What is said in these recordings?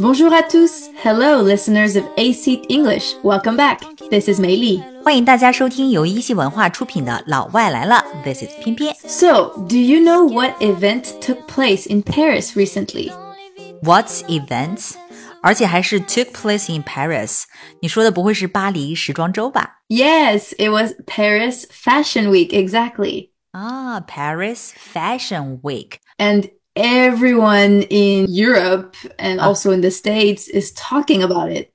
Bonjour à tous. Hello, listeners of AC English. Welcome back. This is Mei Li. 欢迎大家收听由一席文化出品的《老外来了》，This is 翩翩。So, do you know what event took place in Paris recently? What's event? 而且还是 took place in Paris。你说的不会是巴黎时装周吧？Yes, it was Paris Fashion Week, exactly. 啊，Paris Fashion Week。 And everyone in Europe and also in the States is talking about it.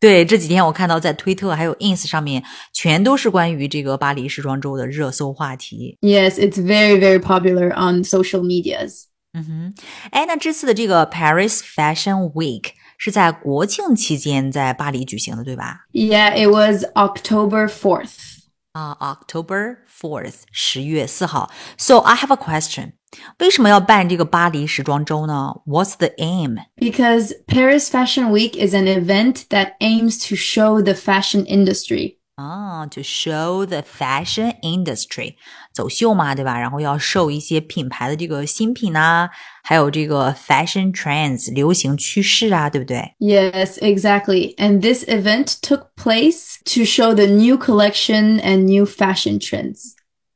对，这几天我看到在推特还有 ins 上面，全都是关于这个巴黎时装周的热搜话题。 Yes, it's very, very popular on social medias. 嗯哼，哎，那这次的这个 Paris Fashion Week 是在国庆期间在巴黎举行的，对吧？ Yeah, it was October 4th. 啊、o c t o b e r fourth，十月四号。So I have a question，为什么要办这个巴黎时装周呢？What's the aim？ Because Paris Fashion Week is an event that aims to show the fashion industry. 啊，to show the fashion industry，走秀嘛，对吧？然后要 show 一些品牌的这个新品啊，还有这个 fashion trends 流行趋势啊，对不对？ Yes, exactly. And this event took place to show the new collection and new fashion trends.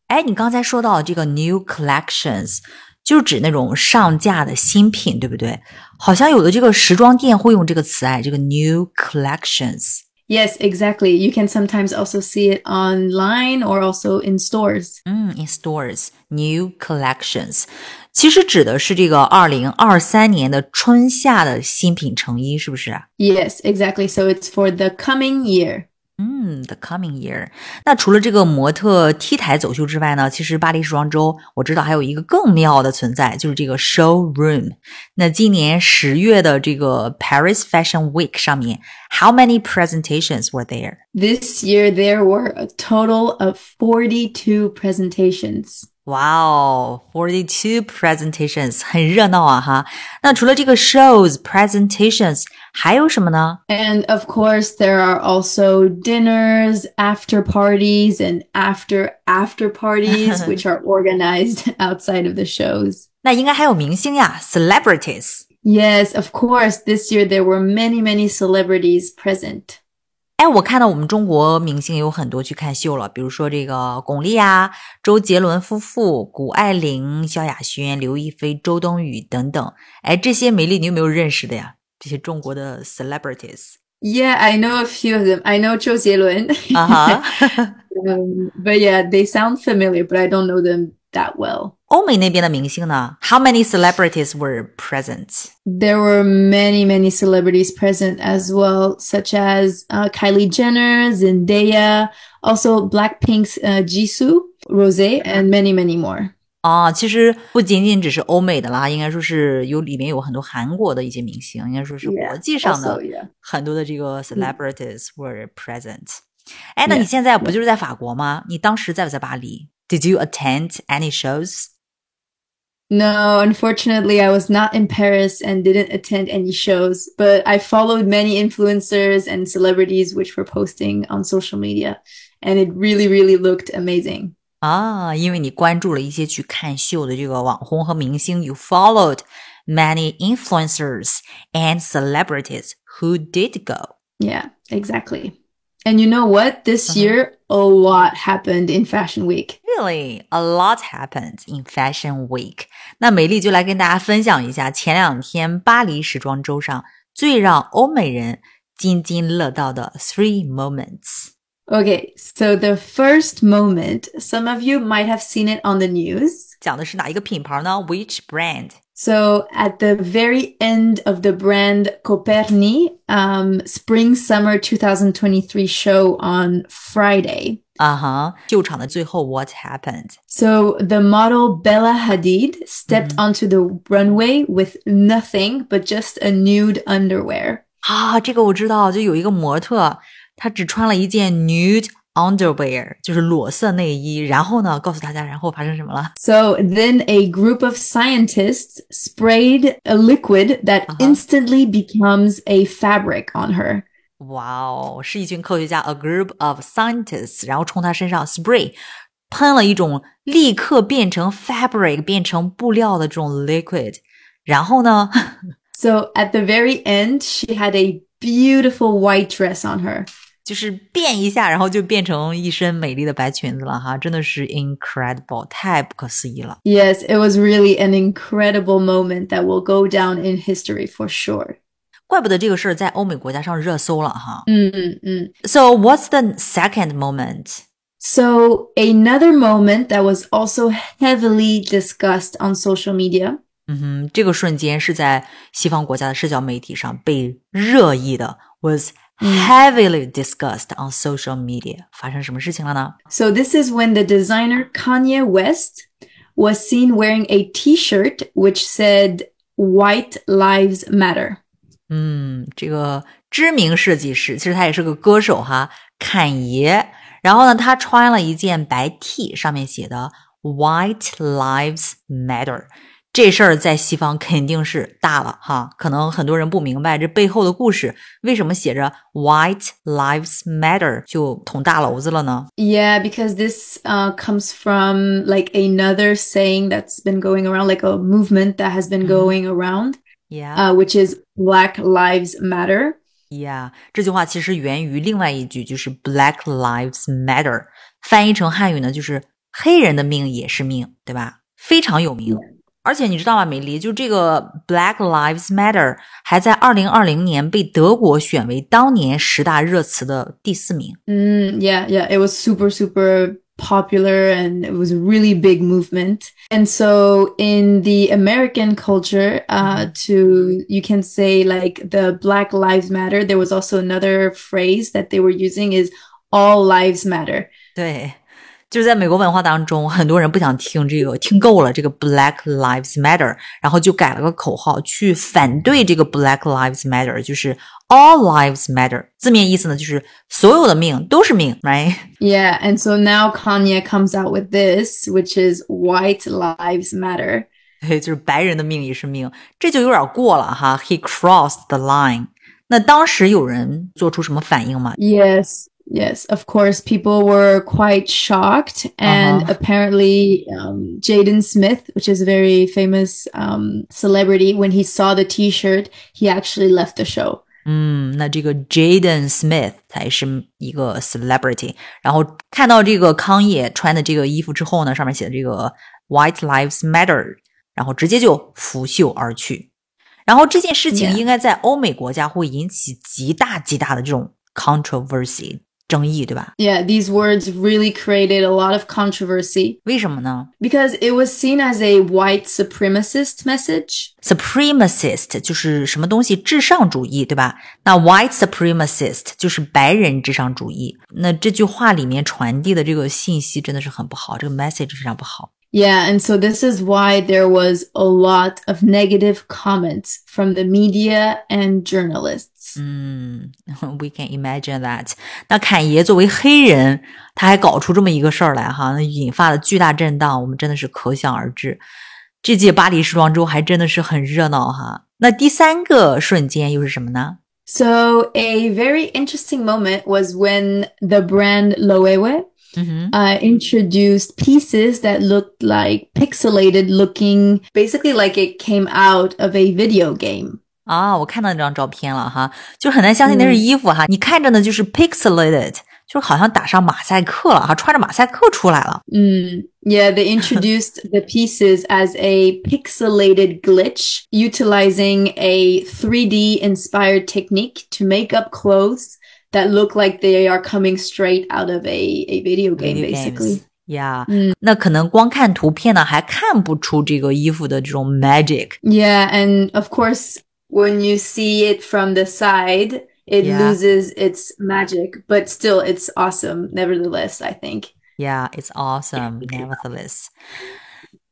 哎，你刚才说到的这个 new collections，就是指那种上架的新品，对不对？好像有的这个时装店会用这个词，哎，这个 new collections。 Yes, exactly. You can sometimes also see it online or also in stores. 嗯，in stores new collections，其实指的是这个二零二三年的春夏的新品成衣，是不是？ Yes, exactly. So it's for the coming year. 嗯，the coming year。那除了这个模特 T 台走秀之外呢，其实巴黎时装周我知道还有一个更妙的存在，就是这个 showroom。那今年十月的这个 Paris Fashion Week 上面，how many presentations were there？ This year there were a total of 42 presentations. 哇哦，forty two presentations，很热闹啊哈。那除了这个 shows presentations， 还有什么呢？And of course, there are also dinners, after parties, and after after parties, which are organized outside of the shows. yes of course. This year there were many, many celebrities present. 哎，我看到我们中国明星有很多去看秀了，比如说这个巩俐啊、周杰伦夫妇、谷爱凌、萧亚轩、刘亦菲、周冬雨等等。哎，这些梅莉你有没有认识的呀？这些中国的 celebrities Yeah, I know a few of them. I know Zhou Jielun. 啊哈。 um, but yeah, they sound familiar, but I don't know them that well. 欧美那边的明星呢？How many celebrities were present？ There were many, many celebrities present as well, such as uh, Kylie Jenner, Zendaya, also Blackpink's uh, Jisoo, Rose, and many, many more. 啊，其实不仅仅只是欧美的啦，应该说是有里面有很多韩国的一些明星，应该说是 Yeah, 国际上的 also, yeah. 很多的这个 celebrities were present。哎，那 Yeah, 你现在不就是在法国吗？你当时在不在巴黎？Did you attend any shows？ No, unfortunately, I was not in Paris and didn't attend any shows, but I followed many influencers and celebrities which were posting on social media, and it really, really looked amazing. 啊，因为你关注了一些去看秀的这个网红和明星，you followed many influencers and celebrities who did go. Yeah, exactly. And you know what? This uh-huh. year, a lot happened in Fashion Week. Really, a lot happened in Fashion Week. 那梅莉就来跟大家分享一下前两天巴黎时装周上最让欧美人津津乐道的 three moments. Okay, so the first moment, some of you might have seen it on the news. 讲的是哪一个品牌呢？Which brand？ So at the very end of the brand Coperni um, Spring Summer 2023 show on Friday. 啊哈，秀场的最后，What happened？ So the model Bella Hadid stepped onto the runway with nothing but just a nude underwear. 啊，这个我知道，就有一个模特， 她只穿了一件 nude underwear，就是裸色内衣。然后呢，告诉大家，然后发生什么了？ So then a group of scientists sprayed a liquid that Uh-huh. instantly becomes a fabric on her. 哇哦，是一群科学家，a group of scientists，然后冲她身上 spray， 喷了一种立刻变成 fabric 变成布料的这种 liquid，然后呢 So at the very end, she had a beautiful white dress on her. 就是变一下，然后就变成一身美丽的白裙子了哈，真的是 incredible，太不可思议了。 Yes, it was really an incredible moment that will go down in history for sure. 怪不得这个事儿在欧美国家上热搜了哈。 Mm, mm. So what's the second moment? So another moment that was also heavily discussed on social media 嗯哼，这个瞬间是在西方国家的社交媒体上被热议的，was heavily discussed on social media。发生什么事情了呢？So this is when the designer Kanye West was seen wearing a t-shirt which said white lives matter. 嗯，这个知名设计师，其实他也是个歌手哈，侃爷。然后呢，他穿了一件白 T，上面写的 “White Lives Matter”。这事儿在西方肯定是大了哈，可能很多人不明白这背后的故事，为什么写着 “White Lives Matter” 就捅大娄子了呢？ Yeah, because this uh, comes from like another saying that's been going around, like a movement that has been going around, Yeah. uh, which is Black Lives Matter. Yeah，这句话其实源于另外一句，就是 Black Lives Matter，翻译成汉语呢，就是黑人的命也是命，对吧？非常有名。 而且你知道吗，美丽，就这个 Black Lives Matter 还在二零二零年被德国选为当年十大热词的第四名。 Mm, yeah, yeah, it was super, super popular and it was a really big movement. And so in the American culture, uh, to, you can say like the Black Lives Matter, there was also another phrase that they were using is all lives matter. 对， 就是在美国文化当中，很多人不想听这个，听够了这个 Black Lives Matter，然后就改了个口号去反对这个 Black Lives Matter，就是 All Lives Matter。字面意思呢，就是所有的命都是命，right？ Yeah. And so now Kanye comes out with this, which is white lives matter. 对，就是白人的命也是命，这就有点过了哈。He crossed the line。那当时有人做出什么反应吗？ Yes. Yes, of course, people were quite shocked. And Uh-huh. apparently, um, Jaden Smith, which is a very famous um, celebrity, when he saw the t shirt, he actually left the show. 嗯，那这个 Jaden Smith 才是一个 celebrity。然后看到这个康也穿的这个衣服之后呢，上面写的这个 White Lives Matter，然后直接就拂袖而去。然后这件事情 Yeah. 应该在欧美国家会引起极大极大的这种 controversy 争议，对吧？ Yeah, these words really created a lot of controversy 为什么呢 because it was seen as a white supremacist message. ？Supremacist 就是什么东西至上主义，对吧？那 White supremacist 就是白人至上主义。那这句话里面传递的这个信息真的是很不好，这个 message 非常不好。 Yeah, and so this is why there was a lot of negative comments from the media and journalists. 嗯，we can imagine that。那侃爷作为黑人，他还搞出这么一个事儿来哈，那引发了巨大震荡，我们真的是可想而知。这届巴黎时装周还真的是很热闹哈。那第三个瞬间又是什么呢？ So a very interesting moment was when the brand Loewe 嗯哼， uh, introduced pieces that looked like pixelated looking, basically like it came out of a video game. 啊，我看到那张照片了哈，就很难相信那是衣服哈，你看着呢就是 pixelated，就是好像打上马赛克了哈，穿着马赛克出来了。 Mm, yeah, they introduced the pieces as a pixelated glitch, utilizing a 3D inspired technique to make up clothes that look like they are coming straight out of a, a video game, Video basically. games 呀、嗯那可能光看图片呢，还看不出这个衣服的这种 magic。 Yeah, and of course, when you see it from the side, it Yeah. loses its magic, but still, it's awesome, nevertheless, I think. Yeah, it's awesome. Nevertheless，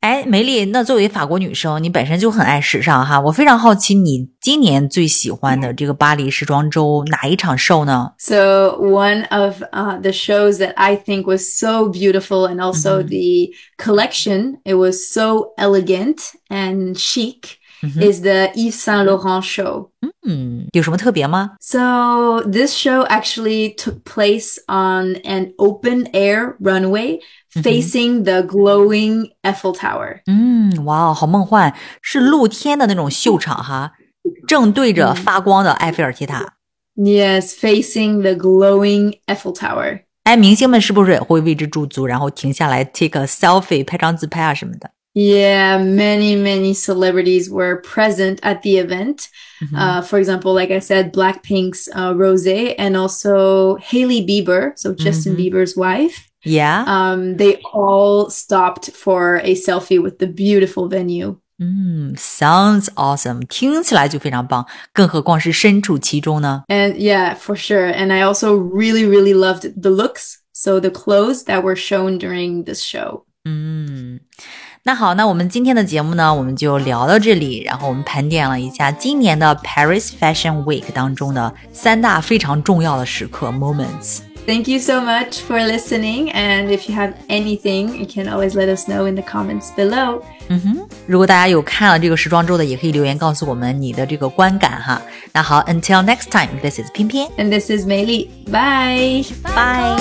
哎，梅丽，那作为法国女生，你本身就很爱时尚哈，我非常好奇你今年最喜欢的这个巴黎时装周哪一场 show 呢？So one of uh, the shows that I think was so beautiful and also Mhm. the collection, it was so elegant and chic, Mhm. is the Yves Saint Laurent show. 嗯，有什么特别吗？ So this show actually took place on an open air runway facing the glowing Eiffel Tower. 嗯，哇哦，好梦幻，是露天的那种秀场哈，正对着发光的埃菲尔铁塔。 Yes, facing the glowing Eiffel Tower. 哎，明星们是不是也会为之驻足，然后停下来 take a selfie，拍张自拍啊什么的？ yeah, many, many celebrities were present at the event. Mm-hmm. Uh, for example, like I said, Blackpink's uh, Rosé and also Hailey Bieber, so Justin mm-hmm. Bieber's wife. Yeah. Um, they all stopped for a selfie with the beautiful venue. Mm, 嗯，sounds awesome，听起来就非常棒，更何况是身处其中呢？And yeah, for sure. And I also really, really loved the looks, so the clothes that were shown during this show. 嗯。Mm. 那好，那我们今天的节目呢，我们就聊到这里。然后我们盘点了一下今年的 Paris Fashion Week 当中的三大非常重要的时刻 moments。Thank you so much for listening. And if you have anything, you can always let us know in the comments below. 嗯哼，如果大家有看了这个时装周的，也可以留言告诉我们你的这个观感哈。那好，Until next time, this is 翩翩 and this is Mei Bye. Bye.